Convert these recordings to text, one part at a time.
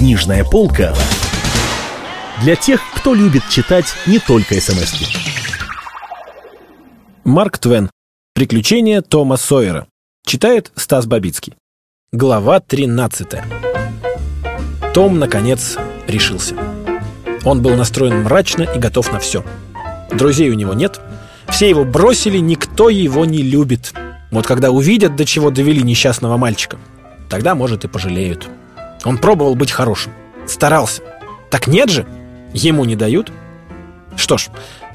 Книжная полка для тех, кто любит читать не только смс -ки. Марк Твен. Приключения Тома Сойера. Читает Стас Бабицкий. Глава 13. Том, наконец, решился. Он был настроен мрачно и готов на все. Друзей у него нет. Все его бросили, никто его не любит. Вот когда увидят, до чего довели несчастного мальчика, тогда, может, и пожалеют. Он пробовал быть хорошим. Старался. Так нет же. Ему не дают. Что ж,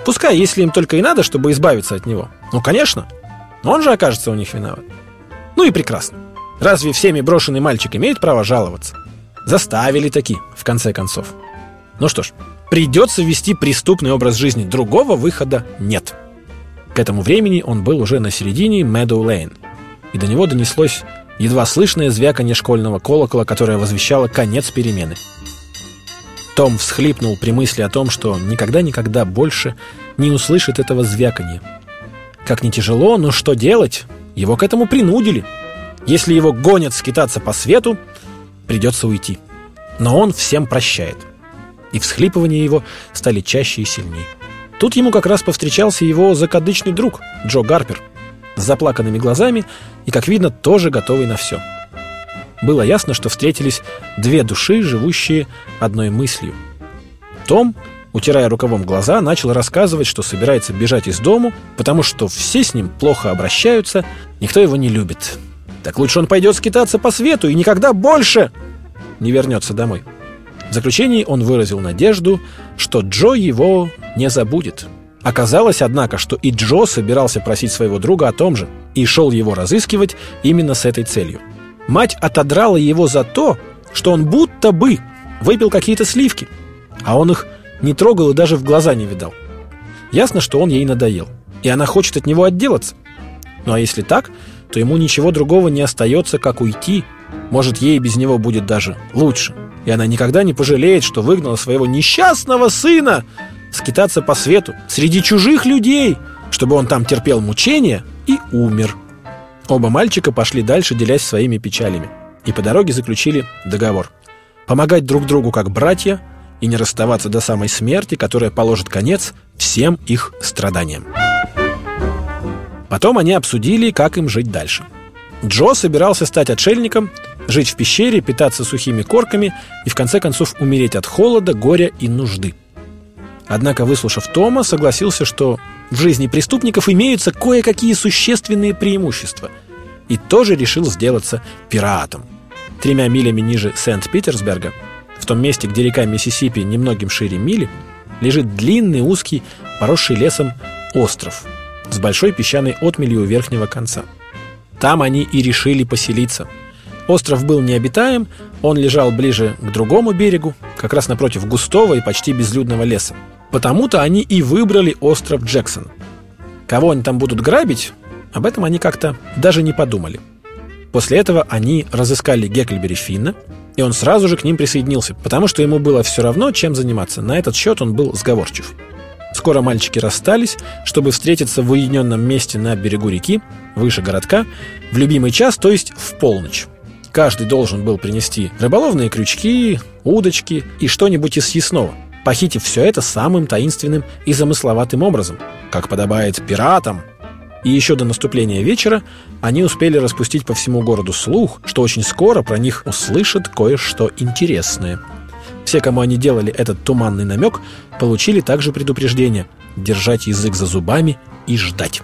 пускай, если им только и надо, чтобы избавиться от него. Ну, конечно. Он же окажется у них виноват. Ну и прекрасно. Разве всеми брошенный мальчик имеет право жаловаться? Заставили таки, в конце концов. Ну что ж, придется вести преступный образ жизни. Другого выхода нет. К этому времени он был уже на середине Meadow Lane. И до него донеслось едва слышное звяканье школьного колокола, которое возвещало конец перемены. Том всхлипнул при мысли о том, что никогда-никогда больше не услышит этого звяканья. Как не тяжело, но что делать? Его к этому принудили. Если его гонят скитаться по свету, придется уйти. Но он всем прощает. И всхлипывания его стали чаще и сильнее. Тут ему как раз повстречался его закадычный друг Джо Гарпер с заплаканными глазами и, как видно, тоже готовый на все. Было ясно, что встретились две души, живущие одной мыслью. Том, утирая рукавом глаза, начал рассказывать, что собирается бежать из дому, потому что все с ним плохо обращаются, никто его не любит. Так лучше он пойдет скитаться по свету и никогда больше не вернется домой. В заключении он выразил надежду, что Джо его не забудет. Оказалось, однако, что и Джо собирался просить своего друга о том же и шел его разыскивать именно с этой целью – Мать отодрала его за то, что он будто бы выпил какие-то сливки, а он их не трогал и даже в глаза не видал. Ясно, что он ей надоел, и она хочет от него отделаться. Ну а если так, то ему ничего другого не остается, как уйти. Может, ей без него будет даже лучше. И она никогда не пожалеет, что выгнала своего несчастного сына скитаться по свету среди чужих людей, чтобы он там терпел мучения и умер. Оба мальчика пошли дальше, делясь своими печалями, и по дороге заключили договор. Помогать друг другу как братья и не расставаться до самой смерти, которая положит конец всем их страданиям. Потом они обсудили, как им жить дальше. Джо собирался стать отшельником, жить в пещере, питаться сухими корками и в конце концов умереть от холода, горя и нужды. Однако, выслушав Тома, согласился, что в жизни преступников имеются кое-какие существенные преимущества. И тоже решил сделаться пиратом. Тремя милями ниже Сент-Питерсберга, в том месте, где река Миссисипи немногим шире мили, лежит длинный, узкий, поросший лесом остров с большой песчаной отмелью у верхнего конца. Там они и решили поселиться. Остров был необитаем, он лежал ближе к другому берегу, как раз напротив густого и почти безлюдного леса. Потому-то они и выбрали остров Джексон. Кого они там будут грабить, об этом они как-то даже не подумали. После этого они разыскали Гекльбери Финна, и он сразу же к ним присоединился, потому что ему было все равно, чем заниматься. На этот счет он был сговорчив. Скоро мальчики расстались, чтобы встретиться в уединенном месте на берегу реки, выше городка, в любимый час, то есть в полночь. Каждый должен был принести рыболовные крючки, удочки и что-нибудь из съестного – похитив все это самым таинственным и замысловатым образом, как подобает пиратам. И еще до наступления вечера они успели распустить по всему городу слух, что очень скоро про них услышат кое-что интересное. Все, кому они делали этот туманный намек, получили также предупреждение держать язык за зубами и ждать.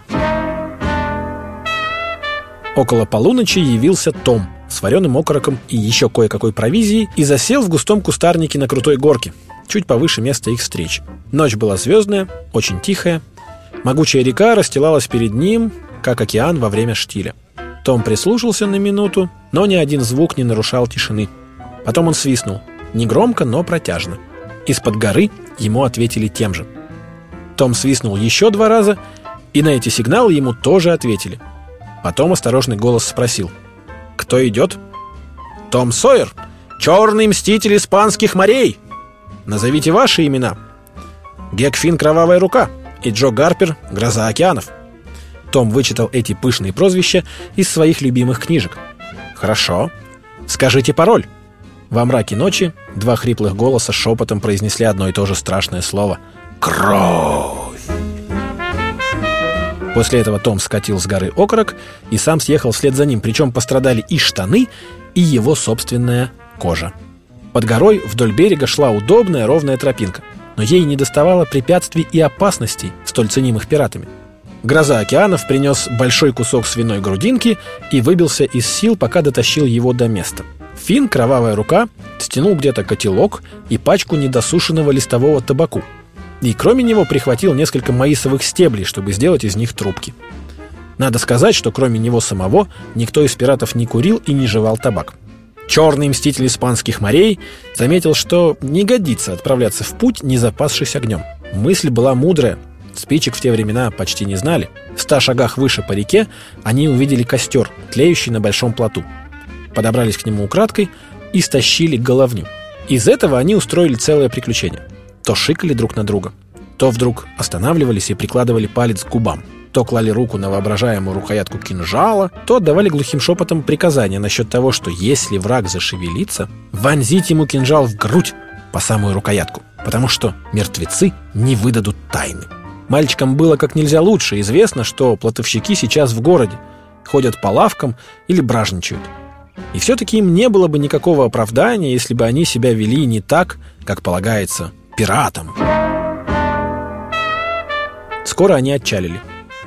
Около полуночи явился Том с вареным окороком и еще кое-какой провизией и засел в густом кустарнике на крутой горке, чуть повыше места их встреч. Ночь была звездная, очень тихая. Могучая река расстилалась перед ним, как океан во время штиля. Том прислушался на минуту, но ни один звук не нарушал тишины. Потом он свистнул. Негромко, но протяжно. Из-под горы ему ответили тем же. Том свистнул еще два раза, и на эти сигналы ему тоже ответили. Потом осторожный голос спросил. «Кто идет?» «Том Сойер, черный мститель испанских морей!» Назовите ваши имена. Гекфин «Кровавая рука» и Джо Гарпер «Гроза океанов». Том вычитал эти пышные прозвища из своих любимых книжек. Хорошо. Скажите пароль. Во мраке ночи два хриплых голоса шепотом произнесли одно и то же страшное слово «Кровь!». После этого Том скатил с горы окорок и сам съехал вслед за ним, причем пострадали и штаны, и его собственная кожа. Под горой вдоль берега шла удобная ровная тропинка, но ей не доставало препятствий и опасностей, столь ценимых пиратами. Гроза океанов принес большой кусок свиной грудинки и выбился из сил, пока дотащил его до места. Фин, кровавая рука, стянул где-то котелок и пачку недосушенного листового табаку – и кроме него прихватил несколько маисовых стеблей, чтобы сделать из них трубки. Надо сказать, что кроме него самого никто из пиратов не курил и не жевал табак. Черный мститель испанских морей заметил, что не годится отправляться в путь, не запасшись огнем. Мысль была мудрая. Спичек в те времена почти не знали. В ста шагах выше по реке они увидели костер, тлеющий на большом плоту. Подобрались к нему украдкой и стащили головню. Из этого они устроили целое приключение то шикали друг на друга, то вдруг останавливались и прикладывали палец к губам, то клали руку на воображаемую рукоятку кинжала, то отдавали глухим шепотом приказания насчет того, что если враг зашевелится, вонзить ему кинжал в грудь по самую рукоятку, потому что мертвецы не выдадут тайны. Мальчикам было как нельзя лучше известно, что платовщики сейчас в городе, ходят по лавкам или бражничают. И все-таки им не было бы никакого оправдания, если бы они себя вели не так, как полагается пиратам. Скоро они отчалили.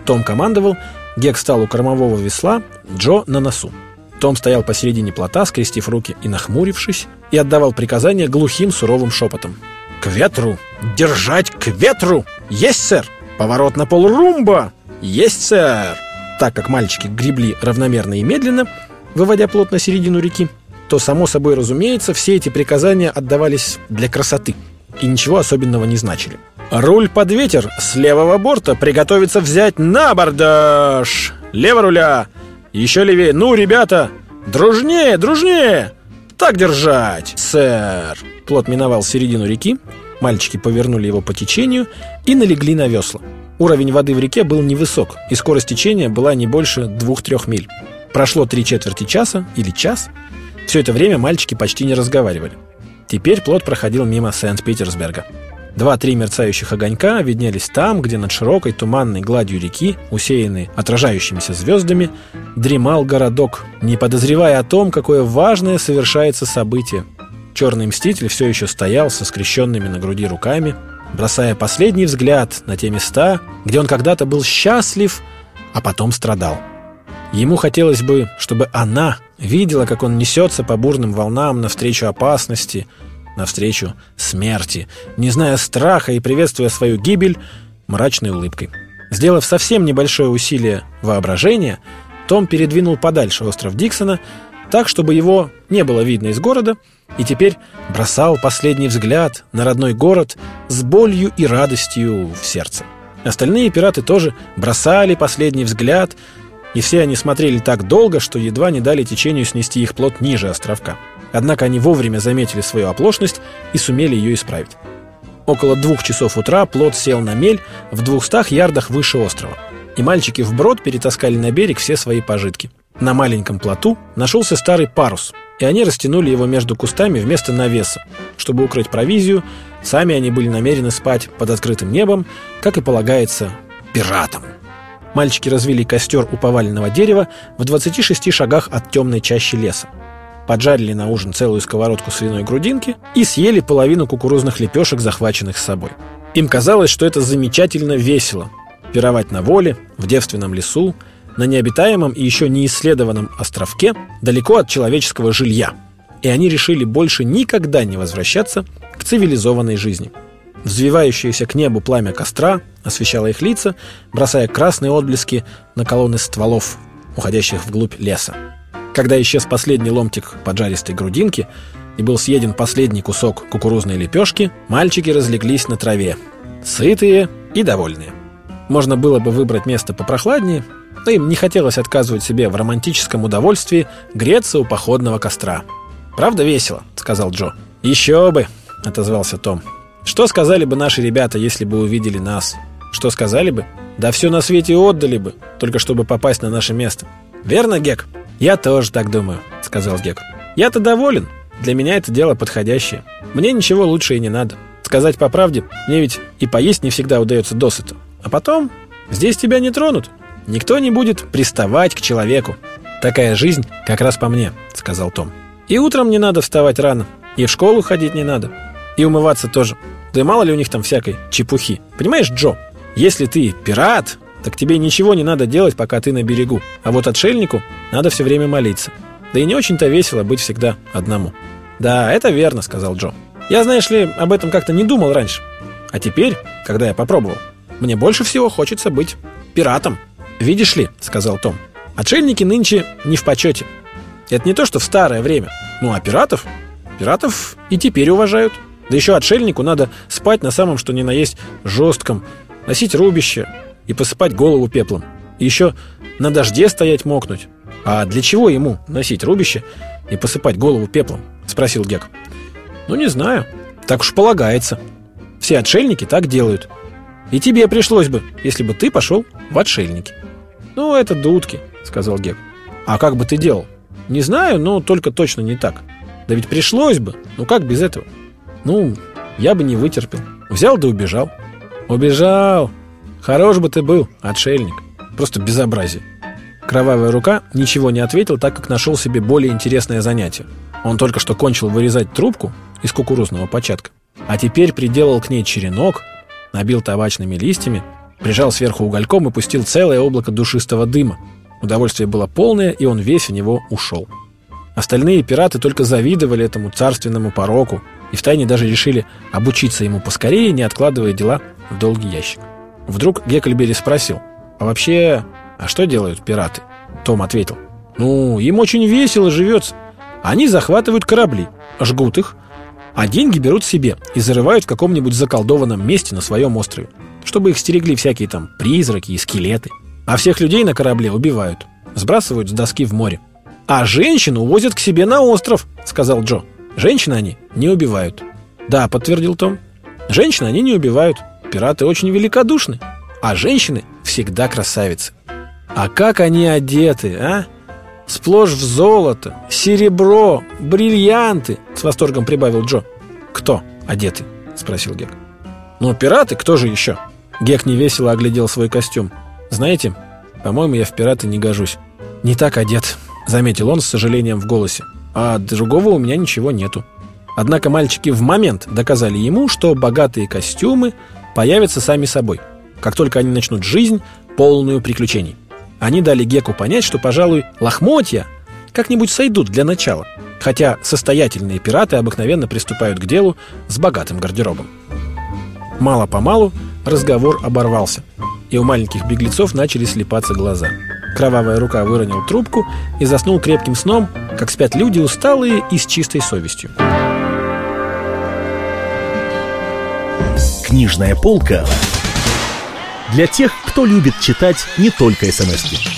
Том командовал, Гек стал у кормового весла, Джо на носу. Том стоял посередине плота, скрестив руки и нахмурившись, и отдавал приказания глухим суровым шепотом. «К ветру! Держать к ветру! Есть, сэр! Поворот на полрумба! Есть, сэр!» Так как мальчики гребли равномерно и медленно, выводя плот на середину реки, то, само собой разумеется, все эти приказания отдавались для красоты – и ничего особенного не значили. «Руль под ветер с левого борта приготовиться взять на абордаж! Лево руля! Еще левее! Ну, ребята! Дружнее, дружнее! Так держать, сэр!» Плот миновал середину реки, мальчики повернули его по течению и налегли на весла. Уровень воды в реке был невысок, и скорость течения была не больше двух-трех миль. Прошло три четверти часа или час. Все это время мальчики почти не разговаривали. Теперь плот проходил мимо Сент-Питерсберга. Два-три мерцающих огонька виднелись там, где над широкой туманной гладью реки, усеянной отражающимися звездами, дремал городок, не подозревая о том, какое важное совершается событие. Черный мститель все еще стоял со скрещенными на груди руками, бросая последний взгляд на те места, где он когда-то был счастлив, а потом страдал. Ему хотелось бы, чтобы она видела, как он несется по бурным волнам навстречу опасности, навстречу смерти, не зная страха и приветствуя свою гибель мрачной улыбкой. Сделав совсем небольшое усилие воображения, Том передвинул подальше остров Диксона, так, чтобы его не было видно из города, и теперь бросал последний взгляд на родной город с болью и радостью в сердце. Остальные пираты тоже бросали последний взгляд и все они смотрели так долго, что едва не дали течению снести их плот ниже островка. Однако они вовремя заметили свою оплошность и сумели ее исправить. Около двух часов утра плот сел на мель в двухстах ярдах выше острова. И мальчики вброд перетаскали на берег все свои пожитки. На маленьком плоту нашелся старый парус, и они растянули его между кустами вместо навеса, чтобы укрыть провизию. Сами они были намерены спать под открытым небом, как и полагается пиратам. Мальчики развели костер у поваленного дерева в 26 шагах от темной чащи леса. Поджарили на ужин целую сковородку свиной грудинки и съели половину кукурузных лепешек, захваченных с собой. Им казалось, что это замечательно весело. Пировать на воле, в девственном лесу, на необитаемом и еще не исследованном островке, далеко от человеческого жилья. И они решили больше никогда не возвращаться к цивилизованной жизни. Взвивающееся к небу пламя костра освещало их лица, бросая красные отблески на колонны стволов, уходящих вглубь леса. Когда исчез последний ломтик поджаристой грудинки и был съеден последний кусок кукурузной лепешки, мальчики разлеглись на траве, сытые и довольные. Можно было бы выбрать место попрохладнее, но им не хотелось отказывать себе в романтическом удовольствии греться у походного костра. «Правда весело?» — сказал Джо. «Еще бы!» — отозвался Том. Что сказали бы наши ребята, если бы увидели нас? Что сказали бы? Да все на свете отдали бы, только чтобы попасть на наше место. Верно, Гек? Я тоже так думаю, сказал Гек. Я-то доволен. для меня это дело подходящее. Мне ничего лучше и не надо. Сказать по правде, мне ведь и поесть не всегда удается досыта. А потом, здесь тебя не тронут. Никто не будет приставать к человеку. Такая жизнь как раз по мне, сказал Том. И утром не надо вставать рано, и в школу ходить не надо, и умываться тоже. Да и мало ли у них там всякой чепухи. Понимаешь, Джо, если ты пират, так тебе ничего не надо делать, пока ты на берегу. А вот отшельнику надо все время молиться. Да и не очень-то весело быть всегда одному. «Да, это верно», — сказал Джо. «Я, знаешь ли, об этом как-то не думал раньше. А теперь, когда я попробовал, мне больше всего хочется быть пиратом». «Видишь ли», — сказал Том, — «отшельники нынче не в почете. Это не то, что в старое время. Ну, а пиратов? Пиратов и теперь уважают. Да еще отшельнику надо спать на самом что ни на есть жестком, носить рубище и посыпать голову пеплом. И еще на дожде стоять мокнуть. А для чего ему носить рубище и посыпать голову пеплом? Спросил Гек. Ну, не знаю. Так уж полагается. Все отшельники так делают. И тебе пришлось бы, если бы ты пошел в отшельники. Ну, это дудки, сказал Гек. А как бы ты делал? Не знаю, но только точно не так. Да ведь пришлось бы. Ну как без этого? Ну, я бы не вытерпел. Взял да убежал. Убежал. Хорош бы ты был, отшельник. Просто безобразие. Кровавая рука ничего не ответил, так как нашел себе более интересное занятие. Он только что кончил вырезать трубку из кукурузного початка, а теперь приделал к ней черенок, набил табачными листьями, прижал сверху угольком и пустил целое облако душистого дыма. Удовольствие было полное, и он весь в него ушел. Остальные пираты только завидовали этому царственному пороку и втайне даже решили обучиться ему поскорее, не откладывая дела в долгий ящик. Вдруг Гекльбери спросил, а вообще, а что делают пираты? Том ответил, ну, им очень весело живется. Они захватывают корабли, жгут их, а деньги берут себе и зарывают в каком-нибудь заколдованном месте на своем острове, чтобы их стерегли всякие там призраки и скелеты. А всех людей на корабле убивают, сбрасывают с доски в море. «А женщин увозят к себе на остров», — сказал Джо. «Женщины они не убивают». «Да», — подтвердил Том. «Женщины они не убивают. Пираты очень великодушны, а женщины всегда красавицы». «А как они одеты, а? Сплошь в золото, серебро, бриллианты!» — с восторгом прибавил Джо. «Кто одеты?» — спросил Гек. «Ну, пираты, кто же еще?» Гек невесело оглядел свой костюм. «Знаете, по-моему, я в пираты не гожусь. Не так одет, — заметил он с сожалением в голосе. «А другого у меня ничего нету». Однако мальчики в момент доказали ему, что богатые костюмы появятся сами собой, как только они начнут жизнь, полную приключений. Они дали Геку понять, что, пожалуй, лохмотья как-нибудь сойдут для начала, хотя состоятельные пираты обыкновенно приступают к делу с богатым гардеробом. Мало-помалу разговор оборвался, и у маленьких беглецов начали слепаться глаза – Кровавая рука выронил трубку и заснул крепким сном, как спят люди усталые и с чистой совестью. Книжная полка для тех, кто любит читать не только смс -ки.